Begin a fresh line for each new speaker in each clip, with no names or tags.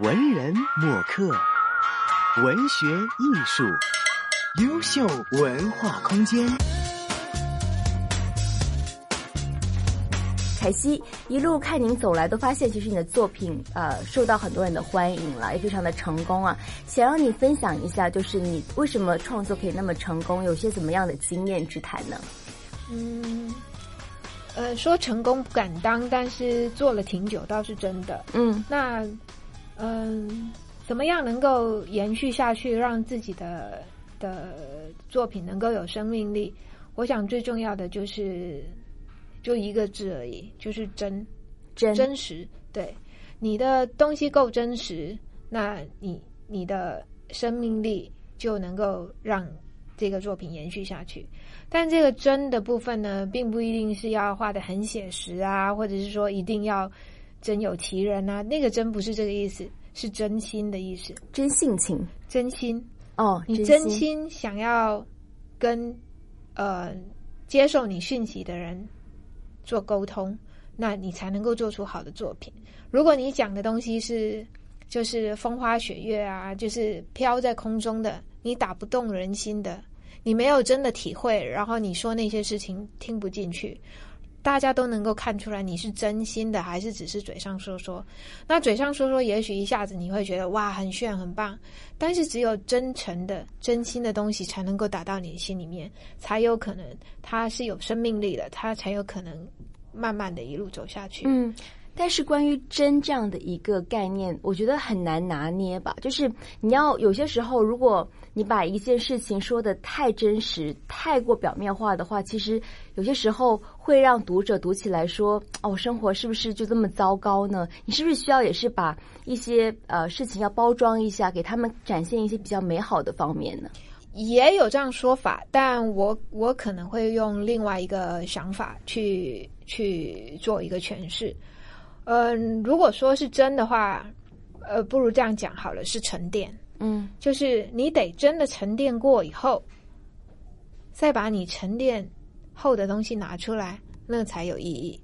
文人墨客，文学艺术，优秀文化空间。
凯西一路看您走来，都发现其实你的作品呃受到很多人的欢迎了，也非常的成功啊。想让你分享一下，就是你为什么创作可以那么成功，有些怎么样的经验之谈呢？
嗯，呃，说成功不敢当，但是做了挺久倒是真的。
嗯，
那嗯，怎么样能够延续下去，让自己的的作品能够有生命力？我想最重要的就是就一个字而已，就是真
真
真实。对，你的东西够真实，那你你的生命力就能够让这个作品延续下去。但这个真的部分呢，并不一定是要画的很写实啊，或者是说一定要真有其人啊。那个真不是这个意思，是真心的意思，
真性情
真心。
哦，
你
真
真心想要跟呃接受你讯息的人做沟通，那你才能够做出好的作品。如果你讲的东西是就是风花雪月啊，就是飘在空中的，你打不动人心的，你没有真的体会，然后你说那些事情听不进去。大家都能够看出来你是真心的，还是只是嘴上说说。那嘴上说说，也许一下子你会觉得哇很炫很棒，但是只有真诚的、真心的东西才能够打到你的心里面，才有可能它是有生命力的，它才有可能慢慢的一路走下去。
嗯。但是关于真这样的一个概念，我觉得很难拿捏吧。就是你要有些时候，如果你把一件事情说的太真实、太过表面化的话，其实有些时候会让读者读起来说：“哦，生活是不是就这么糟糕呢？”你是不是需要也是把一些呃事情要包装一下，给他们展现一些比较美好的方面呢？
也有这样说法，但我我可能会用另外一个想法去去做一个诠释。嗯，如果说是真的话，呃，不如这样讲好了，是沉淀。
嗯，
就是你得真的沉淀过以后，再把你沉淀后的东西拿出来，那才有意义。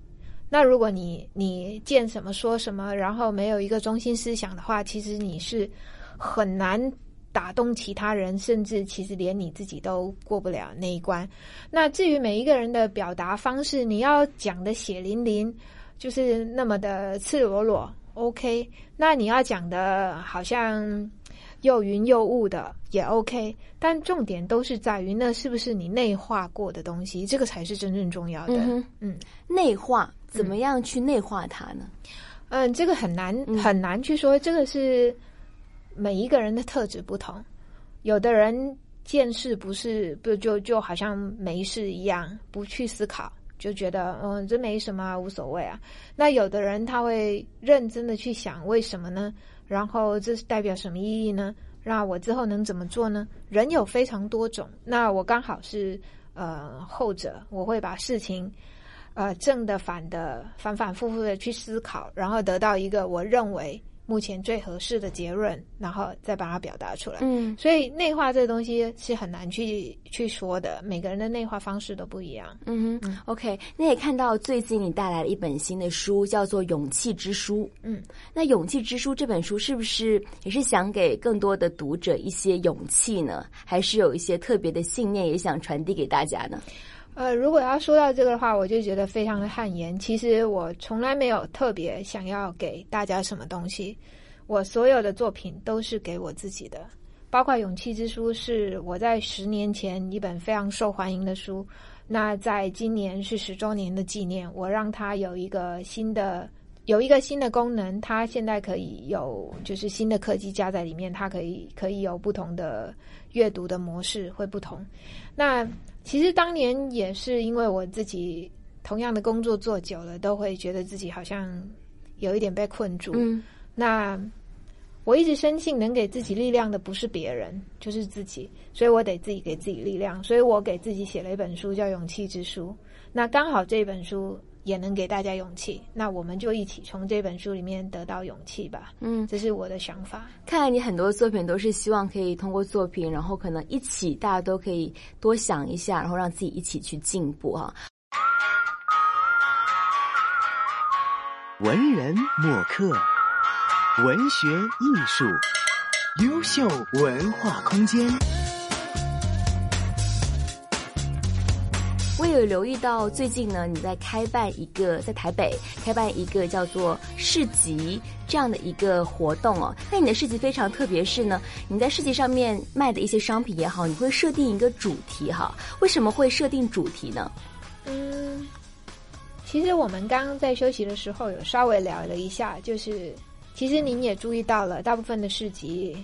那如果你你见什么说什么，然后没有一个中心思想的话，其实你是很难打动其他人，甚至其实连你自己都过不了那一关。那至于每一个人的表达方式，你要讲的血淋淋。就是那么的赤裸裸，OK。那你要讲的好像又云又雾的也 OK，但重点都是在于那是不是你内化过的东西，这个才是真正重要的。
嗯
嗯，
内化怎么样去内化它呢？
嗯，这个很难很难去说，这个是每一个人的特质不同。有的人见事不是不就就好像没事一样，不去思考。就觉得嗯，这没什么啊，无所谓啊。那有的人他会认真的去想为什么呢？然后这是代表什么意义呢？那我之后能怎么做呢？人有非常多种，那我刚好是呃后者，我会把事情呃正的反的反反复复的去思考，然后得到一个我认为。目前最合适的结论，然后再把它表达出来。
嗯，
所以内化这个东西是很难去去说的，每个人的内化方式都不一样。
嗯哼，OK，那也看到最近你带来了一本新的书，叫做《勇气之书》。
嗯，
那《勇气之书》这本书是不是也是想给更多的读者一些勇气呢？还是有一些特别的信念也想传递给大家呢？
呃，如果要说到这个的话，我就觉得非常的汗颜。其实我从来没有特别想要给大家什么东西，我所有的作品都是给我自己的，包括《勇气之书》是我在十年前一本非常受欢迎的书，那在今年是十周年的纪念，我让它有一个新的有一个新的功能，它现在可以有就是新的科技加在里面，它可以可以有不同的阅读的模式会不同，那。其实当年也是因为我自己同样的工作做久了，都会觉得自己好像有一点被困住。
嗯，
那我一直深信，能给自己力量的不是别人，就是自己，所以我得自己给自己力量。所以我给自己写了一本书，叫《勇气之书》。那刚好这本书。也能给大家勇气，那我们就一起从这本书里面得到勇气吧。
嗯，
这是我的想法。
看来你很多作品都是希望可以通过作品，然后可能一起大家都可以多想一下，然后让自己一起去进步哈。
文人墨客，文学艺术，优秀文化空间。
我有留意到，最近呢，你在开办一个在台北开办一个叫做市集这样的一个活动哦。那你的市集非常特别，是呢，你在市集上面卖的一些商品也好，你会设定一个主题哈？为什么会设定主题呢？
嗯，其实我们刚刚在休息的时候有稍微聊了一下，就是其实您也注意到了，大部分的市集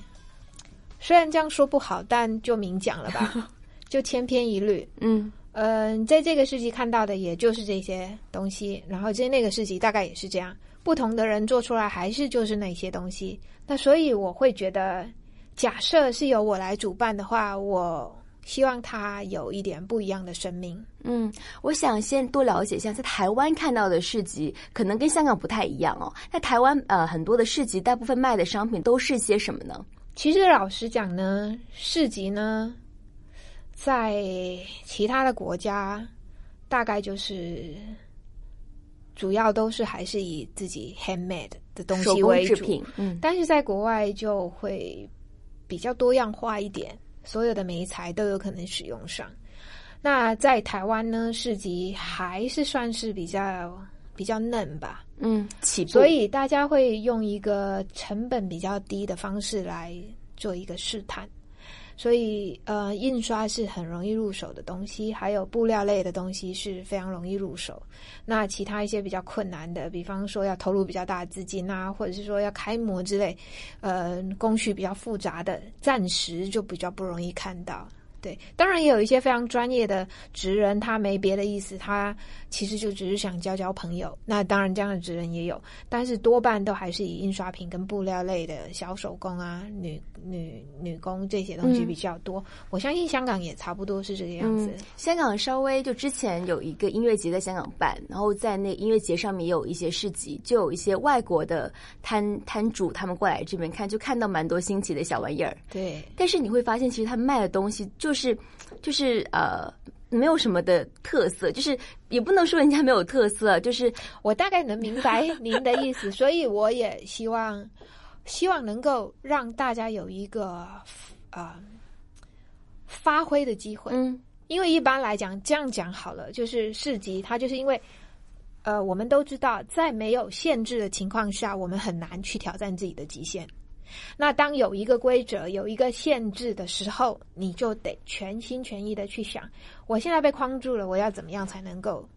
虽然这样说不好，但就明讲了吧，就千篇一律。
嗯。
嗯，在这个世纪看到的也就是这些东西，然后在那个世纪大概也是这样，不同的人做出来还是就是那些东西。那所以我会觉得，假设是由我来主办的话，我希望它有一点不一样的生命。
嗯，我想先多了解一下，在台湾看到的市集可能跟香港不太一样哦。在台湾呃很多的市集，大部分卖的商品都是些什么呢？
其实老实讲呢，市集呢。在其他的国家，大概就是主要都是还是以自己 handmade 的东西为主，
嗯，
但是在国外就会比较多样化一点，所有的媒材都有可能使用上。那在台湾呢，市集还是算是比较比较嫩吧，
嗯，起步，
所以大家会用一个成本比较低的方式来做一个试探。所以，呃，印刷是很容易入手的东西，还有布料类的东西是非常容易入手。那其他一些比较困难的，比方说要投入比较大的资金啊，或者是说要开模之类，呃，工序比较复杂的，暂时就比较不容易看到。对，当然也有一些非常专业的职人，他没别的意思，他其实就只是想交交朋友。那当然这样的职人也有，但是多半都还是以印刷品跟布料类的小手工啊、女女女工这些东西比较多。我相信香港也差不多是这个样子。
香港稍微就之前有一个音乐节在香港办，然后在那音乐节上面也有一些市集，就有一些外国的摊摊主他们过来这边看，就看到蛮多新奇的小玩意儿。
对，
但是你会发现，其实他们卖的东西就。就是，就是呃，没有什么的特色，就是也不能说人家没有特色，就是
我大概能明白您的意思，所以我也希望，希望能够让大家有一个呃发挥的机会。
嗯，
因为一般来讲，这样讲好了，就是市集，它就是因为呃，我们都知道，在没有限制的情况下，我们很难去挑战自己的极限。那当有一个规则、有一个限制的时候，你就得全心全意的去想：我现在被框住了，我要怎么样才能够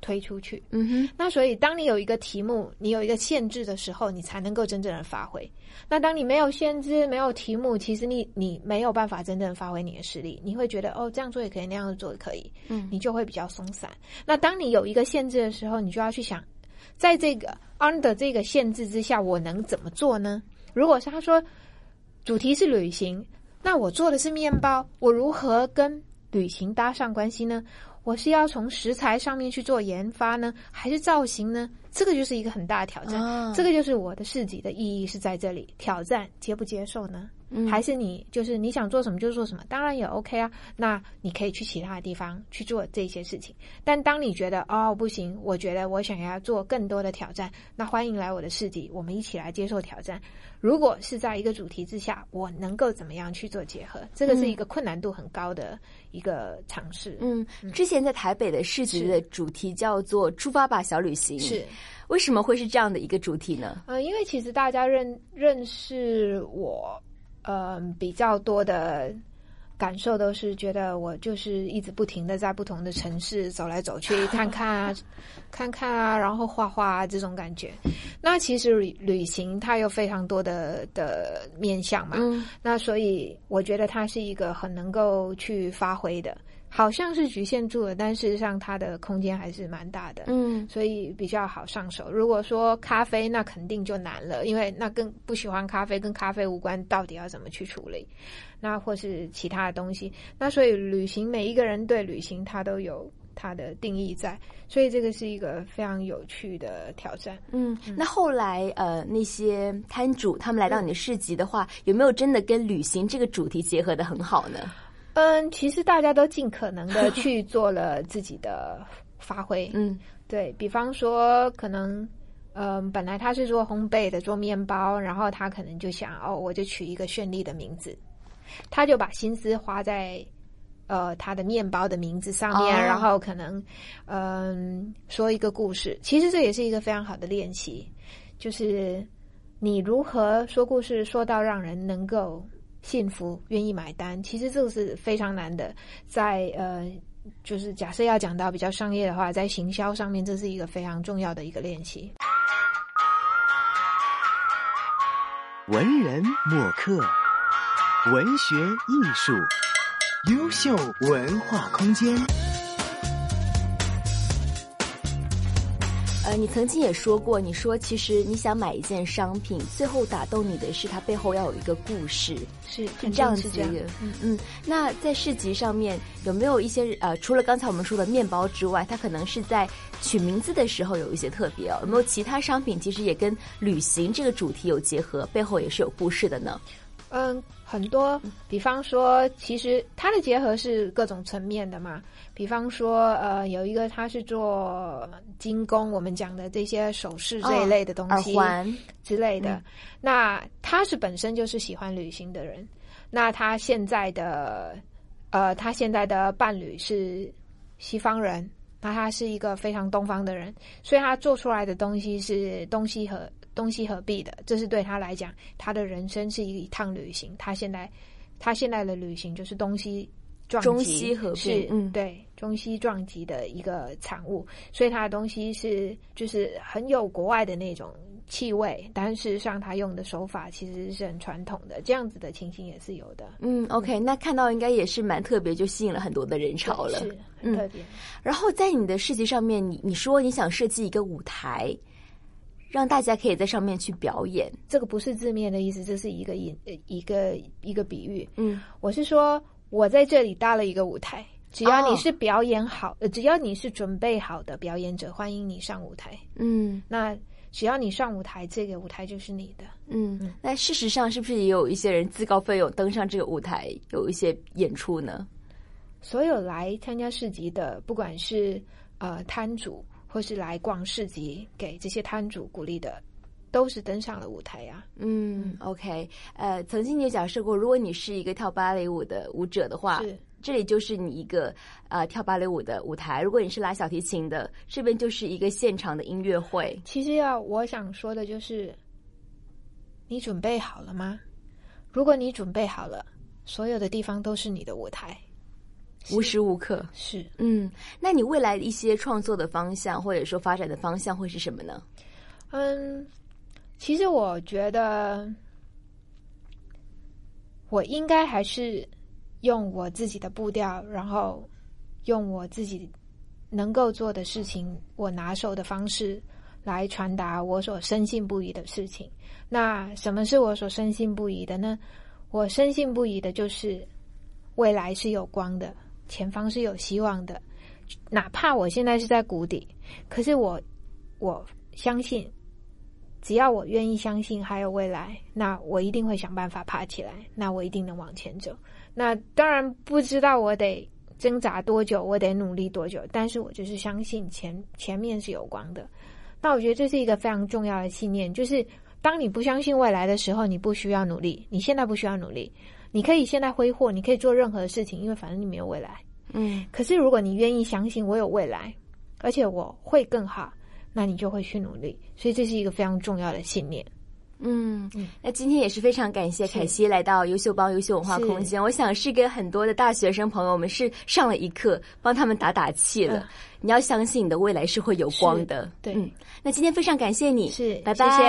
推出去？
嗯哼。
那所以，当你有一个题目、你有一个限制的时候，你才能够真正的发挥。那当你没有限制、没有题目，其实你你没有办法真正发挥你的实力。你会觉得哦，这样做也可以，那样做也可以，
嗯，
你就会比较松散。那当你有一个限制的时候，你就要去想，在这个 under 这个限制之下，我能怎么做呢？如果是他说主题是旅行，那我做的是面包，我如何跟旅行搭上关系呢？我是要从食材上面去做研发呢，还是造型呢？这个就是一个很大的挑战。这个就是我的市集的意义是在这里，挑战接不接受呢？还是你就是你想做什么就做什么，当然也 OK 啊。那你可以去其他的地方去做这些事情。但当你觉得哦不行，我觉得我想要做更多的挑战，那欢迎来我的市集，我们一起来接受挑战。如果是在一个主题之下，我能够怎么样去做结合？这个是一个困难度很高的一个尝试。
嗯，之前在台北的市集的主题叫做“出发吧，小旅行”。
是，
为什么会是这样的一个主题呢？
呃，因为其实大家认认识我。嗯，比较多的感受都是觉得我就是一直不停的在不同的城市走来走去，看看啊，看看啊，然后画画啊这种感觉。那其实旅旅行它有非常多的的面向嘛，那所以我觉得它是一个很能够去发挥的。好像是局限住了，但事实上它的空间还是蛮大的，
嗯，
所以比较好上手。如果说咖啡，那肯定就难了，因为那跟不喜欢咖啡，跟咖啡无关，到底要怎么去处理？那或是其他的东西，那所以旅行，每一个人对旅行他都有他的定义在，所以这个是一个非常有趣的挑战。
嗯，那后来呃，那些摊主他们来到你的市集的话，有没有真的跟旅行这个主题结合的很好呢？
嗯，其实大家都尽可能的去做了自己的发挥。
嗯，
对比方说，可能嗯、本来他是做烘焙的，做面包，然后他可能就想，哦，我就取一个绚丽的名字，他就把心思花在呃他的面包的名字上面，
哦
然后可能嗯、说一个故事。其实这也是一个非常好的练习，就是你如何说故事，说到让人能够幸福、愿意买单。其实这个是非常难的，在呃。就是假设要讲到比较商业的话，在行销上面，这是一个非常重要的一个练习。
文人墨客，文学艺术，优秀文化空间。
呃，你曾经也说过，你说其实你想买一件商品，最后打动你的是它背后要有一个故事，
是
是这样子
是这样
的。
嗯
嗯，那在市集上面有没有一些呃，除了刚才我们说的面包之外，它可能是在取名字的时候有一些特别哦？有没有其他商品其实也跟旅行这个主题有结合，背后也是有故事的呢？
嗯，很多，比方说，其实它的结合是各种层面的嘛。比方说，呃，有一个他是做精工，我们讲的这些首饰这一类的东
耳
西，
环，
之类的。
嗯。
那他是本身就是喜欢旅行的人，那他现在的呃，他现在的伴侣是西方人，那他是一个非常东方的人，所以他做出来的东西是东西合东西合璧的。这是对他来讲，他的人生是一趟旅行。他现在他现在的旅行就是东西。撞击
中西合璧
是，
嗯
对，中西撞击的一个产物，所以他的东西是就是很有国外的那种气味，但事实上他用的手法其实是很传统的，这样子的情形也是有的。
嗯，OK，那看到应该也是蛮特别，就吸引了很多的人潮了。
是很特别。
然后在你的设计上面，你你说你想设计一个舞台，让大家可以在上面去表演。
这个不是字面的意思，这是一个引呃一个一个比喻。
嗯，
我是说，我在这里搭了一个舞台，只要
哦
你是表演好，呃，只要你是准备好的表演者，欢迎你上舞台。
嗯
那只要你上舞台，这个舞台就是你的。
嗯，那事实上是不是也有一些人自告奋勇登上这个舞台，有一些演出呢？
所有来参加市集的，不管是呃摊主或是来逛市集，给这些摊主鼓励的，都是登上了舞台呀、
嗯，OK，呃，曾经你有假设过，如果你是一个跳芭蕾舞的舞者的话，这里就是你一个呃跳芭蕾舞的舞台；如果你是拉小提琴的，这边就是一个现场的音乐会。
其实要我想说的就是，你准备好了吗？如果你准备好了，所有的地方都是你的舞台。
无时无刻。
是，
嗯，那你未来一些创作的方向，或者说发展的方向会是什么呢？
嗯，其实我觉得，我应该还是用我自己的步调，然后用我自己能够做的事情，我拿手的方式来传达我所深信不疑的事情。那什么是我所深信不疑的呢？我深信不疑的就是未来是有光的，前方是有希望的。哪怕我现在是在谷底，可是我我相信，只要我愿意相信还有未来，那我一定会想办法爬起来，那我一定能往前走。那当然不知道我得挣扎多久，我得努力多久，但是我就是相信前前面是有光的。那我觉得这是一个非常重要的信念，就是当你不相信未来的时候，你不需要努力，你现在不需要努力，你可以现在挥霍，你可以做任何事情，因为反正你没有未来。
嗯
可是如果你愿意相信我有未来，而且我会更好，那你就会去努力。所以这是一个非常重要的信念。
嗯，那今天也是非常感谢凯西来到优秀帮优秀文化空间。我想是给很多的大学生朋友们是上了一课，帮他们打打气了。
嗯
你要相信你的未来是会有光的。
对
嗯，那今天非常感谢你，
是
拜拜。
谢谢